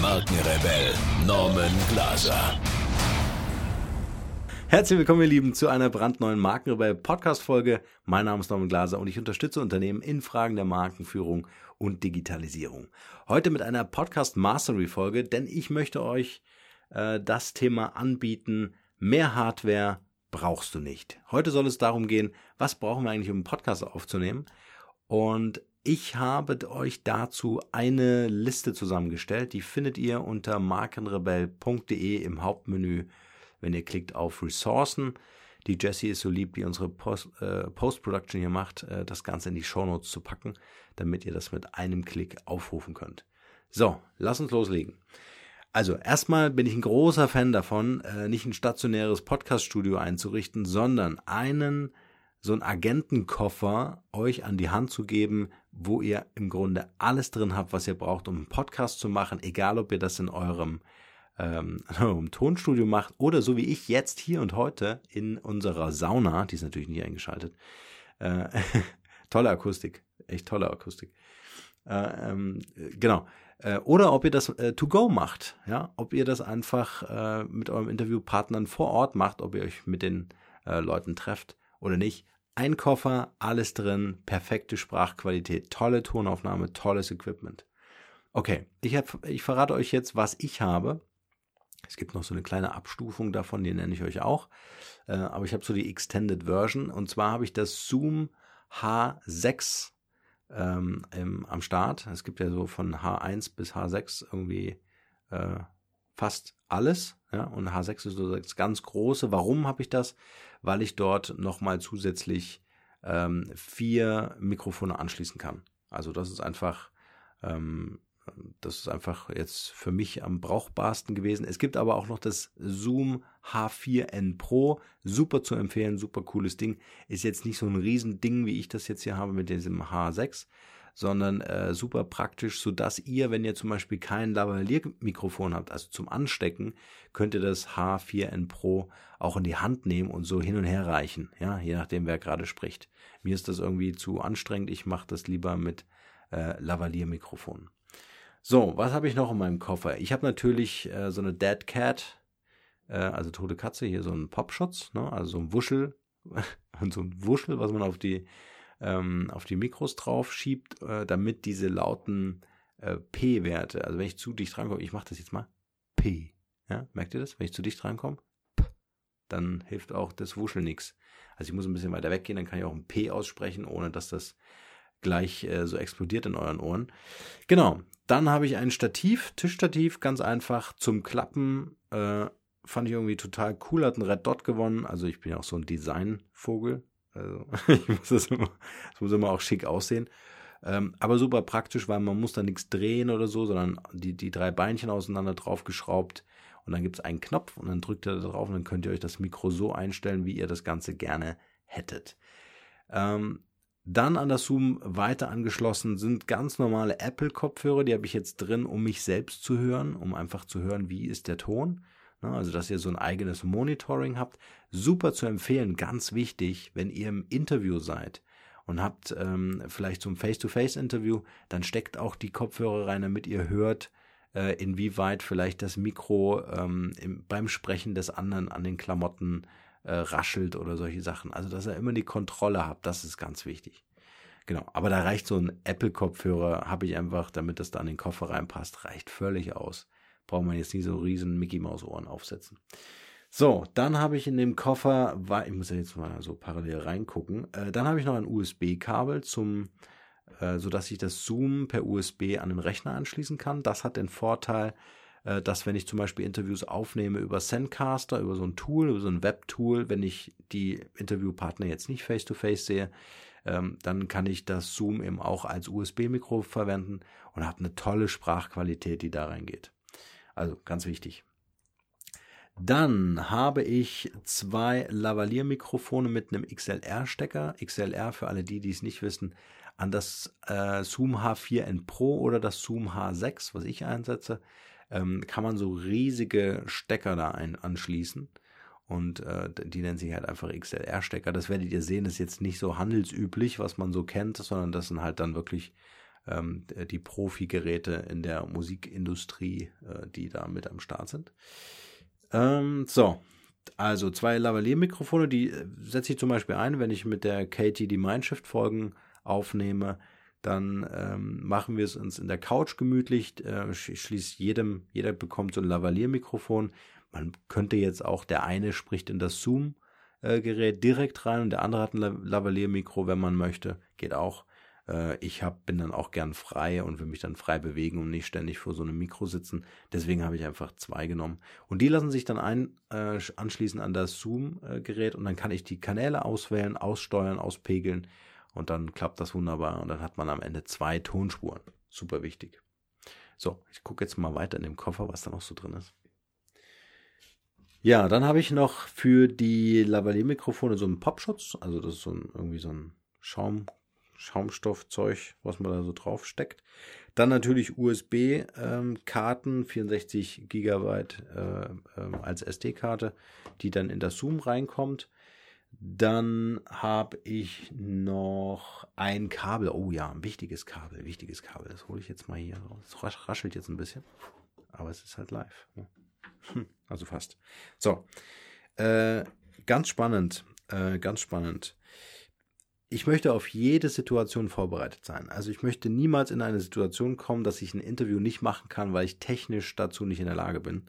Markenrebell Norman Glaser. Herzlich willkommen, ihr Lieben, zu einer brandneuen Markenrebell Podcast Folge. Mein Name ist Norman Glaser und ich unterstütze Unternehmen in Fragen der Markenführung und Digitalisierung. Heute mit einer Podcast Mastery Folge, denn ich möchte euch äh, das Thema anbieten, mehr Hardware brauchst du nicht. Heute soll es darum gehen, was brauchen wir eigentlich, um einen Podcast aufzunehmen? Und ich habe euch dazu eine Liste zusammengestellt. Die findet ihr unter markenrebell.de im Hauptmenü, wenn ihr klickt auf Ressourcen. Die Jessie ist so lieb, die unsere Post, äh, Post-Production hier macht, äh, das Ganze in die Shownotes zu packen, damit ihr das mit einem Klick aufrufen könnt. So, lass uns loslegen. Also erstmal bin ich ein großer Fan davon, äh, nicht ein stationäres Podcast-Studio einzurichten, sondern einen so einen Agentenkoffer euch an die Hand zu geben, wo ihr im Grunde alles drin habt, was ihr braucht, um einen Podcast zu machen, egal ob ihr das in eurem, ähm, in eurem Tonstudio macht oder so wie ich jetzt hier und heute in unserer Sauna, die ist natürlich nicht eingeschaltet. Äh, tolle Akustik, echt tolle Akustik. Äh, ähm, genau. Äh, oder ob ihr das äh, to go macht, ja, ob ihr das einfach äh, mit eurem Interviewpartnern vor Ort macht, ob ihr euch mit den äh, Leuten trefft oder nicht. Ein Koffer, alles drin, perfekte Sprachqualität, tolle Tonaufnahme, tolles Equipment. Okay, ich, hab, ich verrate euch jetzt, was ich habe. Es gibt noch so eine kleine Abstufung davon, die nenne ich euch auch. Äh, aber ich habe so die Extended Version. Und zwar habe ich das Zoom H6 ähm, im, am Start. Es gibt ja so von H1 bis H6 irgendwie äh, fast alles. Ja, und H6 ist so das ganz große. Warum habe ich das? Weil ich dort nochmal zusätzlich ähm, vier Mikrofone anschließen kann. Also das ist einfach, ähm, das ist einfach jetzt für mich am brauchbarsten gewesen. Es gibt aber auch noch das Zoom H4n Pro. Super zu empfehlen, super cooles Ding. Ist jetzt nicht so ein Riesending, wie ich das jetzt hier habe mit diesem H6, sondern äh, super praktisch, so dass ihr, wenn ihr zum Beispiel kein Lavalier-Mikrofon habt, also zum Anstecken, könnt ihr das H4n Pro auch in die Hand nehmen und so hin und her reichen, ja, je nachdem, wer gerade spricht. Mir ist das irgendwie zu anstrengend, ich mache das lieber mit äh, Lavalier-Mikrofon. So, was habe ich noch in meinem Koffer? Ich habe natürlich äh, so eine Dead Cat, äh, also tote Katze, hier so einen Popschutz, ne? also so ein Wuschel so ein Wuschel, was man auf die ähm, auf die Mikros drauf schiebt, äh, damit diese lauten äh, P-Werte, also wenn ich zu dicht rankomme, ich mache das jetzt mal, P, ja, merkt ihr das? Wenn ich zu dicht rankomme, dann hilft auch das Wuschel nichts. Also ich muss ein bisschen weiter weggehen, dann kann ich auch ein P aussprechen, ohne dass das gleich äh, so explodiert in euren Ohren. Genau, dann habe ich ein Stativ, Tischstativ, ganz einfach zum Klappen. Äh, fand ich irgendwie total cool, hat ein Red Dot gewonnen. Also ich bin ja auch so ein Designvogel. Also ich muss das, immer, das muss immer auch schick aussehen. Ähm, aber super praktisch, weil man muss da nichts drehen oder so, sondern die, die drei Beinchen auseinander draufgeschraubt und dann gibt es einen Knopf und dann drückt ihr da drauf und dann könnt ihr euch das Mikro so einstellen, wie ihr das Ganze gerne hättet. Ähm, dann an das Zoom weiter angeschlossen sind ganz normale Apple-Kopfhörer, die habe ich jetzt drin, um mich selbst zu hören, um einfach zu hören, wie ist der Ton. Ne, also, dass ihr so ein eigenes Monitoring habt. Super zu empfehlen, ganz wichtig, wenn ihr im Interview seid und habt ähm, vielleicht ein Face-to-Face-Interview, dann steckt auch die Kopfhörer rein, damit ihr hört, äh, inwieweit vielleicht das Mikro ähm, im, beim Sprechen des anderen an den Klamotten äh, raschelt oder solche Sachen. Also, dass ihr immer die Kontrolle habt, das ist ganz wichtig. Genau, aber da reicht so ein Apple-Kopfhörer, habe ich einfach, damit das da an den Koffer reinpasst, reicht völlig aus braucht man jetzt nicht so riesen Mickey Maus Ohren aufsetzen. So, dann habe ich in dem Koffer, ich muss ja jetzt mal so parallel reingucken, äh, dann habe ich noch ein USB-Kabel zum, äh, so dass ich das Zoom per USB an den Rechner anschließen kann. Das hat den Vorteil, äh, dass wenn ich zum Beispiel Interviews aufnehme über Sendcaster, über so ein Tool, über so ein Web-Tool, wenn ich die Interviewpartner jetzt nicht face-to-face -face sehe, ähm, dann kann ich das Zoom eben auch als USB-Mikro verwenden und habe eine tolle Sprachqualität, die da reingeht. Also ganz wichtig. Dann habe ich zwei Lavalier-Mikrofone mit einem XLR-Stecker. XLR für alle die, die es nicht wissen, an das äh, Zoom H4n Pro oder das Zoom H6, was ich einsetze, ähm, kann man so riesige Stecker da ein anschließen. Und äh, die nennen sich halt einfach XLR-Stecker. Das werdet ihr sehen, das ist jetzt nicht so handelsüblich, was man so kennt, sondern das sind halt dann wirklich ähm, die Profi-Geräte in der Musikindustrie, äh, die da mit am Start sind. Ähm, so, also zwei Lavalier-Mikrofone, die äh, setze ich zum Beispiel ein, wenn ich mit der Katie die Mindshift-Folgen aufnehme. Dann ähm, machen wir es uns in der Couch gemütlich. Äh, schließt jedem, jeder bekommt so ein Lavalier-Mikrofon. Man könnte jetzt auch, der eine spricht in das Zoom-Gerät äh, direkt rein und der andere hat ein Lavalier-Mikro, wenn man möchte. Geht auch. Äh, ich hab, bin dann auch gern frei und will mich dann frei bewegen und nicht ständig vor so einem Mikro sitzen. Deswegen habe ich einfach zwei genommen. Und die lassen sich dann ein, äh, anschließen an das Zoom-Gerät und dann kann ich die Kanäle auswählen, aussteuern, auspegeln und dann klappt das wunderbar und dann hat man am Ende zwei Tonspuren. Super wichtig. So, ich gucke jetzt mal weiter in dem Koffer, was da noch so drin ist. Ja, dann habe ich noch für die Lavalier-Mikrofone so einen Popschutz. Also das ist so ein, irgendwie so ein Schaum, Schaumstoffzeug, was man da so drauf steckt. Dann natürlich USB-Karten, ähm, 64 Gigabyte äh, äh, als SD-Karte, die dann in das Zoom reinkommt. Dann habe ich noch ein Kabel. Oh ja, ein wichtiges Kabel, wichtiges Kabel. Das hole ich jetzt mal hier raus. Es raschelt jetzt ein bisschen, aber es ist halt live. Hm, also fast. So, äh, ganz spannend, äh, ganz spannend ich möchte auf jede Situation vorbereitet sein. Also ich möchte niemals in eine Situation kommen, dass ich ein Interview nicht machen kann, weil ich technisch dazu nicht in der Lage bin.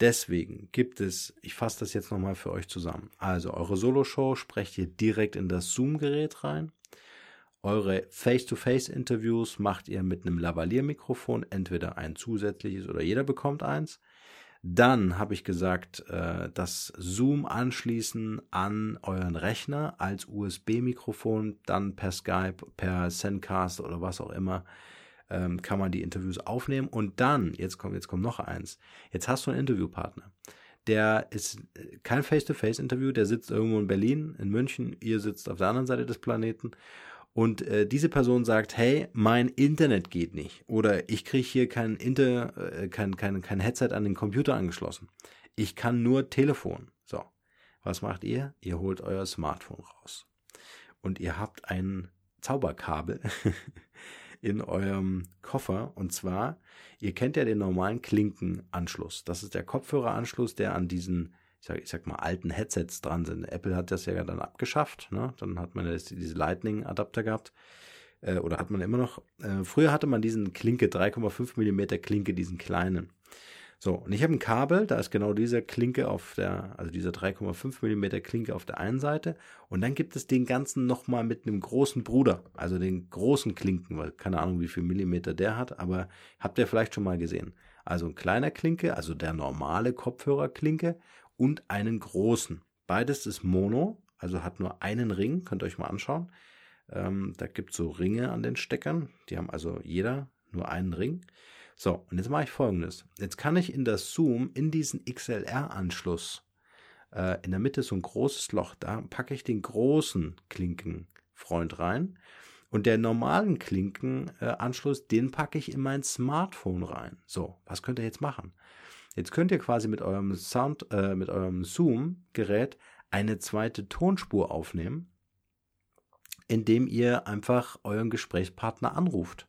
Deswegen gibt es, ich fasse das jetzt nochmal für euch zusammen. Also eure Solo-Show sprecht ihr direkt in das Zoom-Gerät rein. Eure Face-to-Face-Interviews macht ihr mit einem Lavalier-Mikrofon, entweder ein zusätzliches oder jeder bekommt eins. Dann habe ich gesagt, äh, das Zoom anschließen an euren Rechner als USB-Mikrofon, dann per Skype, per Sendcast oder was auch immer ähm, kann man die Interviews aufnehmen. Und dann, jetzt kommt, jetzt kommt noch eins, jetzt hast du einen Interviewpartner. Der ist äh, kein Face-to-Face-Interview, der sitzt irgendwo in Berlin, in München, ihr sitzt auf der anderen Seite des Planeten und äh, diese Person sagt, hey, mein Internet geht nicht oder ich kriege hier kein, Inter, äh, kein, kein, kein Headset an den Computer angeschlossen. Ich kann nur Telefon. So, was macht ihr? Ihr holt euer Smartphone raus und ihr habt ein Zauberkabel in eurem Koffer und zwar, ihr kennt ja den normalen Klinkenanschluss. Das ist der Kopfhöreranschluss, der an diesen ich sag, ich sag mal, alten Headsets dran sind. Apple hat das ja dann abgeschafft, ne? Dann hat man das, diese Lightning-Adapter gehabt. Äh, oder hat man immer noch. Äh, früher hatte man diesen Klinke, 3,5 Millimeter Klinke, diesen kleinen. So, und ich habe ein Kabel, da ist genau dieser Klinke auf der, also dieser 3,5 Millimeter Klinke auf der einen Seite. Und dann gibt es den ganzen nochmal mit einem großen Bruder, also den großen Klinken, weil keine Ahnung, wie viel Millimeter der hat, aber habt ihr vielleicht schon mal gesehen. Also ein kleiner Klinke, also der normale Kopfhörerklinke und einen großen. Beides ist Mono, also hat nur einen Ring, könnt ihr euch mal anschauen. Ähm, da gibt es so Ringe an den Steckern, die haben also jeder nur einen Ring. So, und jetzt mache ich folgendes. Jetzt kann ich in das Zoom, in diesen XLR-Anschluss, äh, in der Mitte so ein großes Loch, da packe ich den großen Klinkenfreund rein. Und der normalen Klinkenanschluss, äh, den packe ich in mein Smartphone rein. So, was könnt ihr jetzt machen? Jetzt könnt ihr quasi mit eurem Sound, äh, mit eurem Zoom-Gerät eine zweite Tonspur aufnehmen, indem ihr einfach euren Gesprächspartner anruft.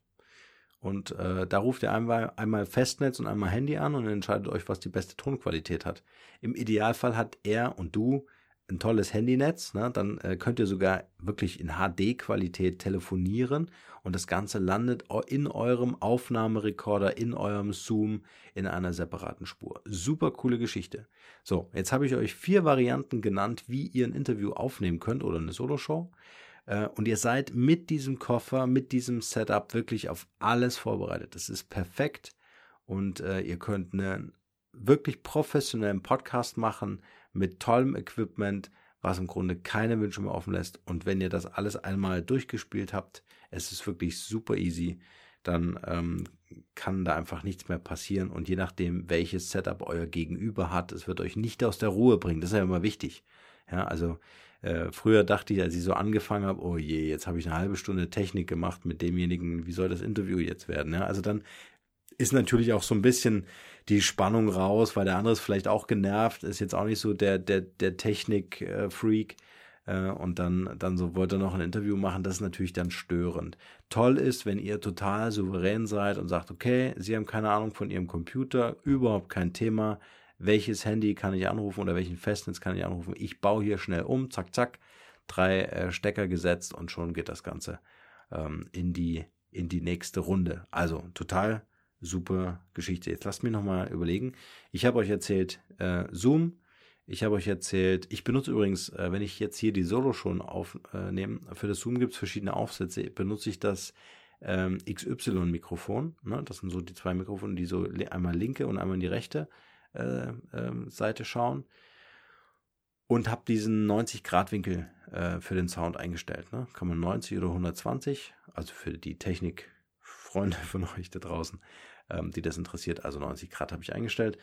Und äh, da ruft ihr einmal, einmal Festnetz und einmal Handy an und entscheidet euch, was die beste Tonqualität hat. Im Idealfall hat er und du ein tolles Handynetz, ne, dann äh, könnt ihr sogar wirklich in HD-Qualität telefonieren und das Ganze landet in eurem Aufnahmerekorder, in eurem Zoom in einer separaten Spur. Super coole Geschichte. So, jetzt habe ich euch vier Varianten genannt, wie ihr ein Interview aufnehmen könnt oder eine Soloshow. Äh, und ihr seid mit diesem Koffer, mit diesem Setup wirklich auf alles vorbereitet. Das ist perfekt und äh, ihr könnt einen wirklich professionellen Podcast machen mit tollem Equipment, was im Grunde keine Wünsche mehr offen lässt. Und wenn ihr das alles einmal durchgespielt habt, es ist wirklich super easy, dann ähm, kann da einfach nichts mehr passieren. Und je nachdem, welches Setup euer Gegenüber hat, es wird euch nicht aus der Ruhe bringen. Das ist ja immer wichtig. Ja, also äh, früher dachte ich, als ich so angefangen habe, oh je, jetzt habe ich eine halbe Stunde Technik gemacht mit demjenigen, wie soll das Interview jetzt werden? Ja, also dann ist natürlich auch so ein bisschen die Spannung raus, weil der andere ist vielleicht auch genervt, ist jetzt auch nicht so der, der, der Technik-Freak. Äh, und dann, dann so wollte er noch ein Interview machen, das ist natürlich dann störend. Toll ist, wenn ihr total souverän seid und sagt, okay, Sie haben keine Ahnung von Ihrem Computer, überhaupt kein Thema. Welches Handy kann ich anrufen oder welchen Festnetz kann ich anrufen? Ich baue hier schnell um, zack, zack, drei äh, Stecker gesetzt und schon geht das Ganze ähm, in die in die nächste Runde. Also total super Geschichte. Jetzt lasst mich nochmal überlegen. Ich habe euch erzählt, äh, Zoom. Ich habe euch erzählt, ich benutze übrigens, äh, wenn ich jetzt hier die Solo schon aufnehme, äh, für das Zoom gibt es verschiedene Aufsätze, benutze ich das ähm, XY-Mikrofon. Ne? Das sind so die zwei Mikrofone, die so einmal linke und einmal in die rechte äh, äh, Seite schauen. Und habe diesen 90-Grad-Winkel äh, für den Sound eingestellt. Ne? Kann man 90 oder 120, also für die Technikfreunde von euch da draußen ähm, die das interessiert. Also 90 Grad habe ich eingestellt.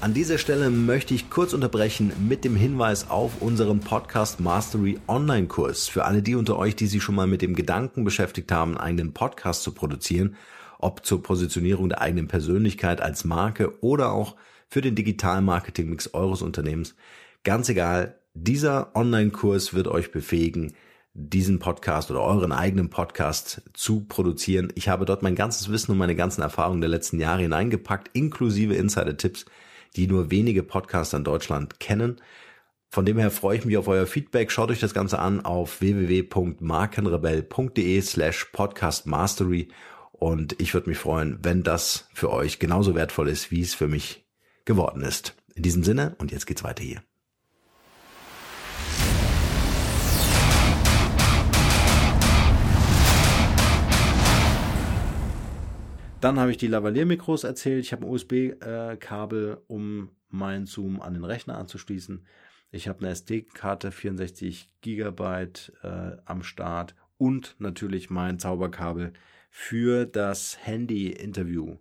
An dieser Stelle möchte ich kurz unterbrechen mit dem Hinweis auf unseren Podcast Mastery Online-Kurs. Für alle die unter euch, die sich schon mal mit dem Gedanken beschäftigt haben, einen eigenen Podcast zu produzieren, ob zur Positionierung der eigenen Persönlichkeit als Marke oder auch für den digitalen Marketing-Mix eures Unternehmens. Ganz egal, dieser Online-Kurs wird euch befähigen, diesen Podcast oder euren eigenen Podcast zu produzieren. Ich habe dort mein ganzes Wissen und meine ganzen Erfahrungen der letzten Jahre hineingepackt, inklusive Insider-Tipps, die nur wenige Podcaster in Deutschland kennen. Von dem her freue ich mich auf euer Feedback. Schaut euch das Ganze an auf www.markenrebell.de slash podcastmastery und ich würde mich freuen, wenn das für euch genauso wertvoll ist, wie es für mich geworden ist. In diesem Sinne und jetzt geht's weiter hier. Dann habe ich die Lavalier-Mikros erzählt. Ich habe ein USB-Kabel, um meinen Zoom an den Rechner anzuschließen. Ich habe eine SD-Karte, 64 Gigabyte äh, am Start und natürlich mein Zauberkabel für das Handy-Interview.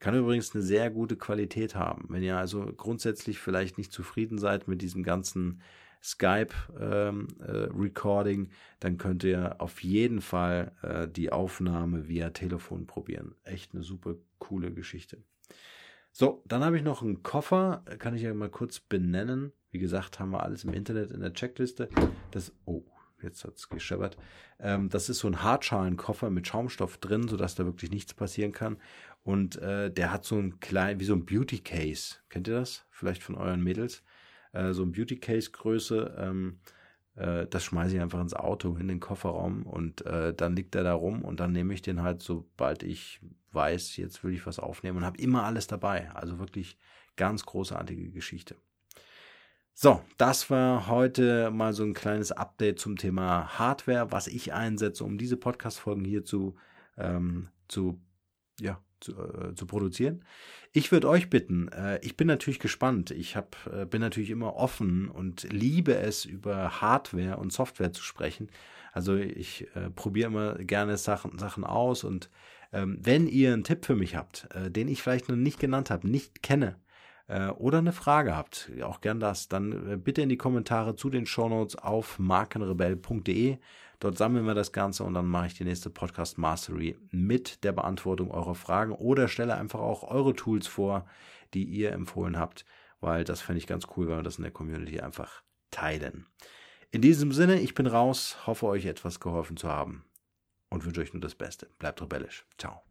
Kann übrigens eine sehr gute Qualität haben. Wenn ihr also grundsätzlich vielleicht nicht zufrieden seid mit diesem ganzen Skype-Recording, ähm, äh, dann könnt ihr auf jeden Fall äh, die Aufnahme via Telefon probieren. Echt eine super coole Geschichte. So, dann habe ich noch einen Koffer, kann ich ja mal kurz benennen. Wie gesagt, haben wir alles im Internet in der Checkliste. Das, oh, jetzt hat es gescheppert. Ähm, das ist so ein Hartschalenkoffer mit Schaumstoff drin, sodass da wirklich nichts passieren kann. Und äh, der hat so ein klein, wie so ein Beauty Case. Kennt ihr das? Vielleicht von euren Mädels? Äh, so ein Beauty Case Größe. Ähm, äh, das schmeiße ich einfach ins Auto in den Kofferraum und äh, dann liegt er da rum und dann nehme ich den halt, sobald ich weiß, jetzt will ich was aufnehmen und habe immer alles dabei. Also wirklich ganz großartige Geschichte. So, das war heute mal so ein kleines Update zum Thema Hardware, was ich einsetze, um diese Podcast-Folgen hier zu, ähm, zu ja, zu, äh, zu produzieren. Ich würde euch bitten, äh, ich bin natürlich gespannt. Ich hab, äh, bin natürlich immer offen und liebe es, über Hardware und Software zu sprechen. Also ich äh, probiere immer gerne Sachen, Sachen aus und ähm, wenn ihr einen Tipp für mich habt, äh, den ich vielleicht noch nicht genannt habe, nicht kenne, äh, oder eine Frage habt, auch gern das, dann bitte in die Kommentare zu den Shownotes auf markenrebell.de. Dort sammeln wir das Ganze und dann mache ich die nächste Podcast Mastery mit der Beantwortung eurer Fragen oder stelle einfach auch eure Tools vor, die ihr empfohlen habt, weil das fände ich ganz cool, wenn wir das in der Community einfach teilen. In diesem Sinne, ich bin raus, hoffe euch etwas geholfen zu haben und wünsche euch nur das Beste. Bleibt rebellisch. Ciao.